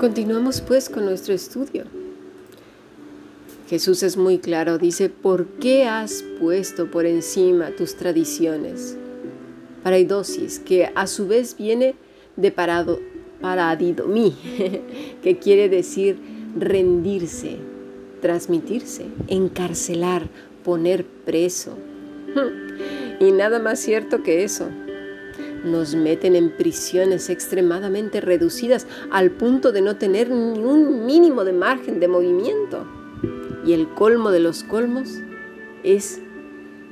Continuamos pues con nuestro estudio. Jesús es muy claro, dice, ¿por qué has puesto por encima tus tradiciones? Paraidosis, que a su vez viene de parado, paradidomí, que quiere decir rendirse, transmitirse, encarcelar, poner preso. Y nada más cierto que eso. Nos meten en prisiones extremadamente reducidas al punto de no tener ni un mínimo de margen de movimiento. Y el colmo de los colmos es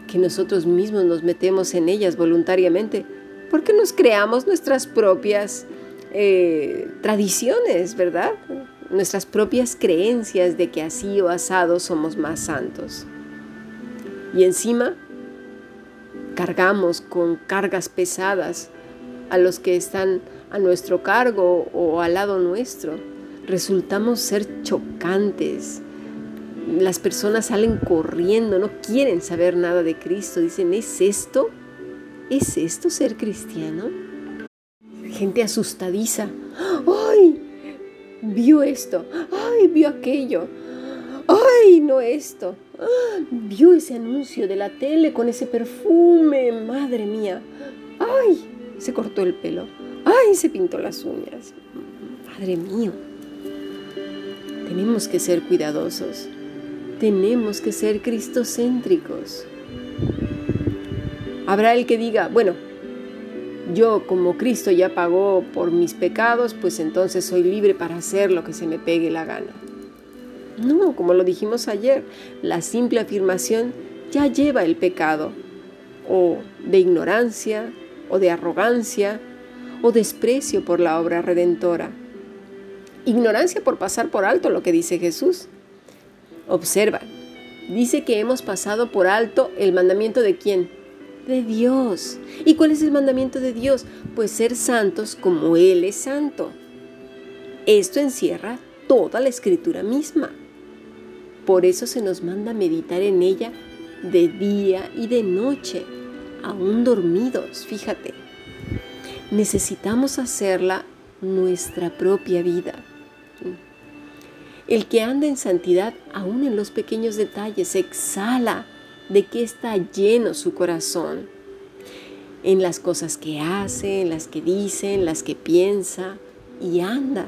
que nosotros mismos nos metemos en ellas voluntariamente porque nos creamos nuestras propias eh, tradiciones, ¿verdad? Nuestras propias creencias de que así o asado somos más santos. Y encima cargamos con cargas pesadas a los que están a nuestro cargo o al lado nuestro. Resultamos ser chocantes, las personas salen corriendo, no quieren saber nada de Cristo. Dicen, ¿es esto? ¿Es esto ser cristiano? Gente asustadiza. ¡Ay! Vio esto. ¡Ay! Vio aquello. ¡Ay! No esto. Vio ese anuncio de la tele con ese perfume. Madre mía. ¡Ay! Se cortó el pelo. ¡Ay! Se pintó las uñas. Madre mío. Tenemos que ser cuidadosos tenemos que ser cristocéntricos. Habrá el que diga, bueno, yo como Cristo ya pagó por mis pecados, pues entonces soy libre para hacer lo que se me pegue la gana. No, como lo dijimos ayer, la simple afirmación ya lleva el pecado, o de ignorancia, o de arrogancia, o desprecio por la obra redentora. Ignorancia por pasar por alto lo que dice Jesús, Observa, dice que hemos pasado por alto el mandamiento de quién? De Dios. ¿Y cuál es el mandamiento de Dios? Pues ser santos como Él es santo. Esto encierra toda la escritura misma. Por eso se nos manda meditar en ella de día y de noche, aún dormidos, fíjate. Necesitamos hacerla nuestra propia vida. El que anda en santidad, aún en los pequeños detalles, exhala de que está lleno su corazón. En las cosas que hace, en las que dice, en las que piensa y anda.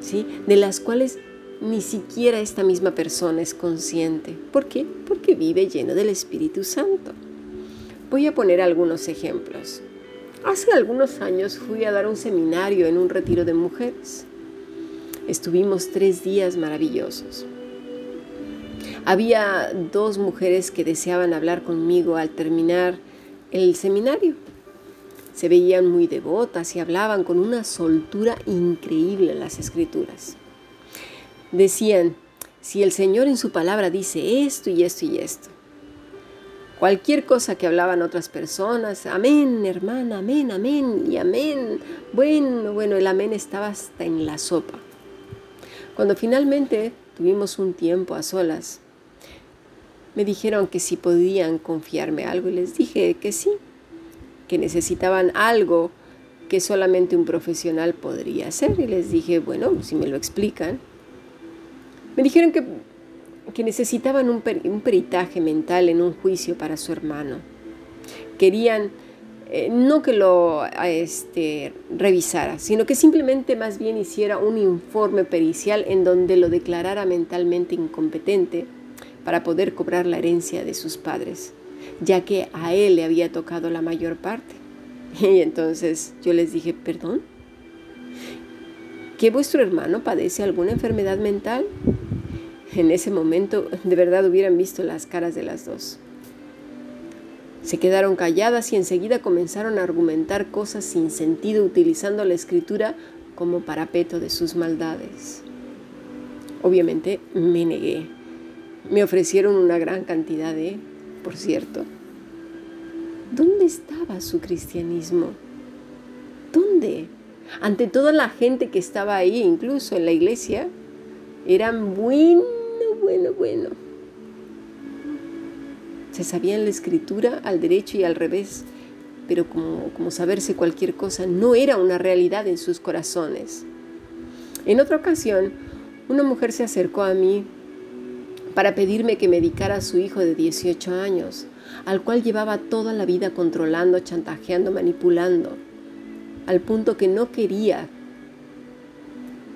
¿sí? De las cuales ni siquiera esta misma persona es consciente. ¿Por qué? Porque vive lleno del Espíritu Santo. Voy a poner algunos ejemplos. Hace algunos años fui a dar un seminario en un retiro de mujeres. Estuvimos tres días maravillosos. Había dos mujeres que deseaban hablar conmigo al terminar el seminario. Se veían muy devotas y hablaban con una soltura increíble en las escrituras. Decían, si el Señor en su palabra dice esto y esto y esto, cualquier cosa que hablaban otras personas, amén, hermana, amén, amén y amén. Bueno, bueno, el amén estaba hasta en la sopa. Cuando finalmente tuvimos un tiempo a solas, me dijeron que si podían confiarme algo y les dije que sí, que necesitaban algo que solamente un profesional podría hacer y les dije, bueno, si me lo explican. Me dijeron que, que necesitaban un, peritaje mental en un juicio para su hermano. Querían eh, no que lo este, revisara, sino que simplemente más bien hiciera un informe pericial en donde lo declarara mentalmente incompetente para poder cobrar la herencia de sus padres, ya que a él le había tocado la mayor parte. Y entonces yo les dije, perdón, ¿que vuestro hermano padece alguna enfermedad mental? En ese momento de verdad hubieran visto las caras de las dos. Se quedaron calladas y enseguida comenzaron a argumentar cosas sin sentido utilizando la escritura como parapeto de sus maldades. Obviamente me negué. Me ofrecieron una gran cantidad de, por cierto. ¿Dónde estaba su cristianismo? ¿Dónde? Ante toda la gente que estaba ahí, incluso en la iglesia, eran bueno, bueno, bueno Se sabían la escritura al derecho y al revés, pero como, como saberse cualquier cosa no era una realidad en sus corazones. En otra ocasión, una mujer se acercó a mí para pedirme que medicara a su hijo de 18 años, al cual llevaba toda la vida controlando, chantajeando, manipulando, al punto que no quería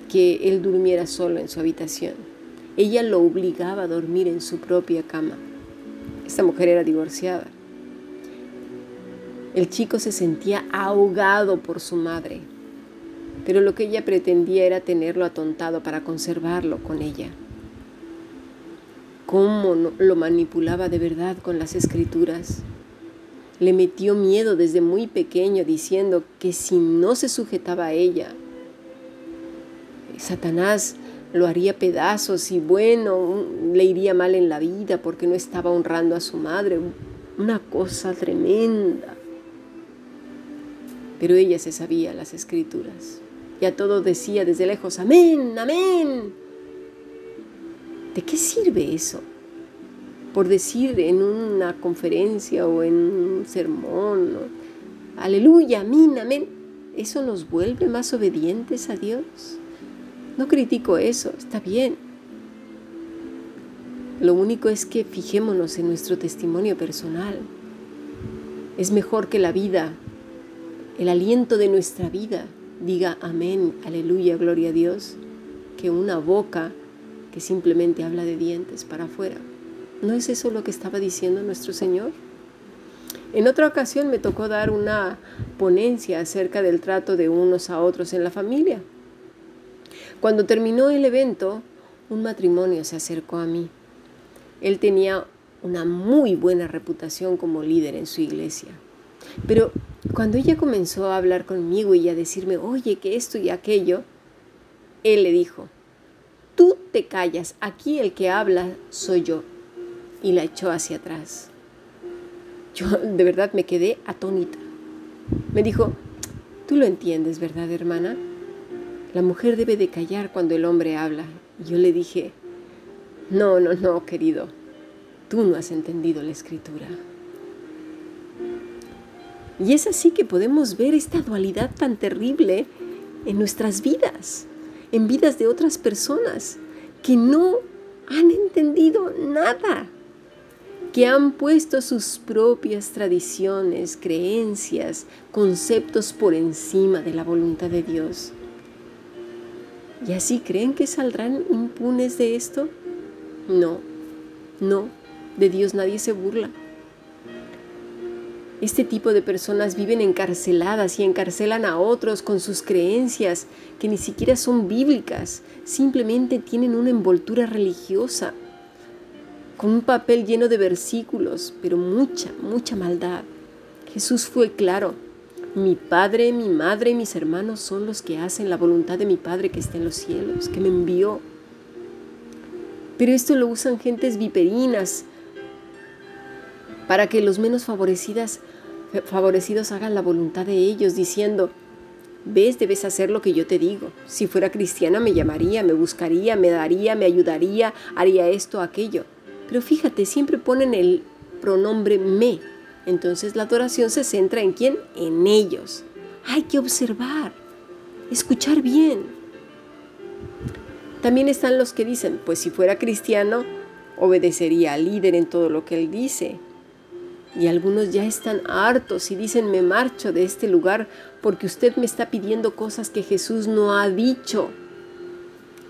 que él durmiera solo en su habitación. Ella lo obligaba a dormir en su propia cama. Esta mujer era divorciada. El chico se sentía ahogado por su madre, pero lo que ella pretendía era tenerlo atontado para conservarlo con ella. ¿Cómo lo manipulaba de verdad con las escrituras? Le metió miedo desde muy pequeño diciendo que si no se sujetaba a ella, Satanás lo haría pedazos y bueno, le iría mal en la vida porque no estaba honrando a su madre. Una cosa tremenda. Pero ella se sabía las escrituras. Y a todo decía desde lejos, amén, amén. ¿De qué sirve eso? Por decir en una conferencia o en un sermón, aleluya, amén, amén. ¿Eso nos vuelve más obedientes a Dios? No critico eso, está bien. Lo único es que fijémonos en nuestro testimonio personal. Es mejor que la vida, el aliento de nuestra vida, diga amén, aleluya, gloria a Dios, que una boca que simplemente habla de dientes para afuera. ¿No es eso lo que estaba diciendo nuestro Señor? En otra ocasión me tocó dar una ponencia acerca del trato de unos a otros en la familia. Cuando terminó el evento, un matrimonio se acercó a mí. Él tenía una muy buena reputación como líder en su iglesia. Pero cuando ella comenzó a hablar conmigo y a decirme, oye, que esto y aquello, él le dijo, tú te callas, aquí el que habla soy yo. Y la echó hacia atrás. Yo de verdad me quedé atónita. Me dijo, tú lo entiendes, ¿verdad, hermana? La mujer debe de callar cuando el hombre habla. Y yo le dije, no, no, no, querido, tú no has entendido la escritura. Y es así que podemos ver esta dualidad tan terrible en nuestras vidas, en vidas de otras personas que no han entendido nada, que han puesto sus propias tradiciones, creencias, conceptos por encima de la voluntad de Dios. ¿Y así creen que saldrán impunes de esto? No, no, de Dios nadie se burla. Este tipo de personas viven encarceladas y encarcelan a otros con sus creencias que ni siquiera son bíblicas, simplemente tienen una envoltura religiosa, con un papel lleno de versículos, pero mucha, mucha maldad. Jesús fue claro, mi padre, mi madre y mis hermanos son los que hacen la voluntad de mi Padre que está en los cielos, que me envió. Pero esto lo usan gentes viperinas para que los menos favorecidas, favorecidos hagan la voluntad de ellos, diciendo, ves, debes hacer lo que yo te digo. Si fuera cristiana me llamaría, me buscaría, me daría, me ayudaría, haría esto, aquello. Pero fíjate, siempre ponen el pronombre me entonces la adoración se centra en quién? En ellos. Hay que observar, escuchar bien. También están los que dicen, pues si fuera cristiano, obedecería al líder en todo lo que él dice. Y algunos ya están hartos y dicen, me marcho de este lugar porque usted me está pidiendo cosas que Jesús no ha dicho.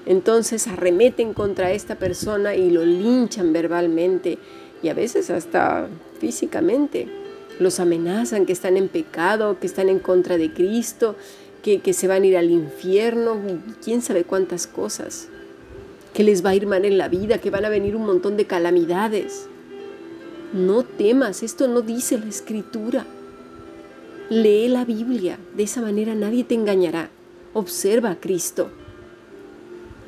Entonces arremeten contra esta persona y lo linchan verbalmente y a veces hasta físicamente. Los amenazan que están en pecado, que están en contra de Cristo, que, que se van a ir al infierno, quién sabe cuántas cosas, que les va a ir mal en la vida, que van a venir un montón de calamidades. No temas, esto no dice la escritura. Lee la Biblia, de esa manera nadie te engañará. Observa a Cristo.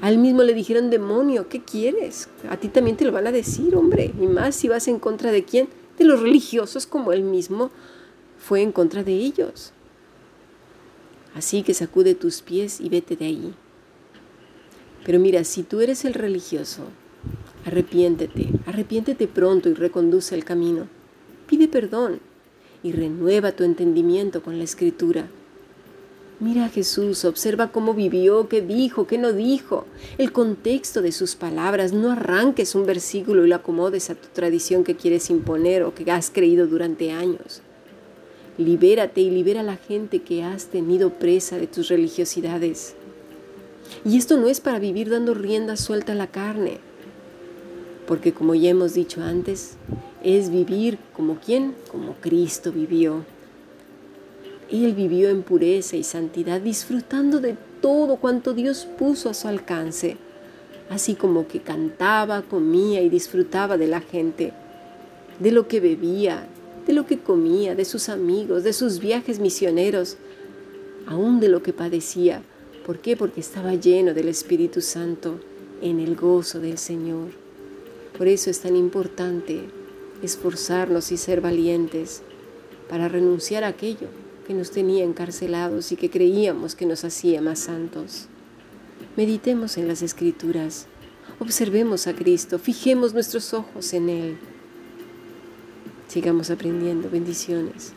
A él mismo le dijeron, demonio, ¿qué quieres? A ti también te lo van a decir, hombre. Y más si vas en contra de quién? De los religiosos como él mismo fue en contra de ellos. Así que sacude tus pies y vete de ahí. Pero mira, si tú eres el religioso, Arrepiéntete, arrepiéntete pronto y reconduce el camino. Pide perdón y renueva tu entendimiento con la escritura. Mira a Jesús, observa cómo vivió, qué dijo, qué no dijo, el contexto de sus palabras. No arranques un versículo y lo acomodes a tu tradición que quieres imponer o que has creído durante años. Libérate y libera a la gente que has tenido presa de tus religiosidades. Y esto no es para vivir dando rienda suelta a la carne, porque como ya hemos dicho antes, es vivir como quien, como Cristo vivió. Él vivió en pureza y santidad, disfrutando de todo cuanto Dios puso a su alcance, así como que cantaba, comía y disfrutaba de la gente, de lo que bebía, de lo que comía, de sus amigos, de sus viajes misioneros, aún de lo que padecía. ¿Por qué? Porque estaba lleno del Espíritu Santo en el gozo del Señor. Por eso es tan importante esforzarnos y ser valientes para renunciar a aquello que nos tenía encarcelados y que creíamos que nos hacía más santos. Meditemos en las escrituras, observemos a Cristo, fijemos nuestros ojos en Él. Sigamos aprendiendo. Bendiciones.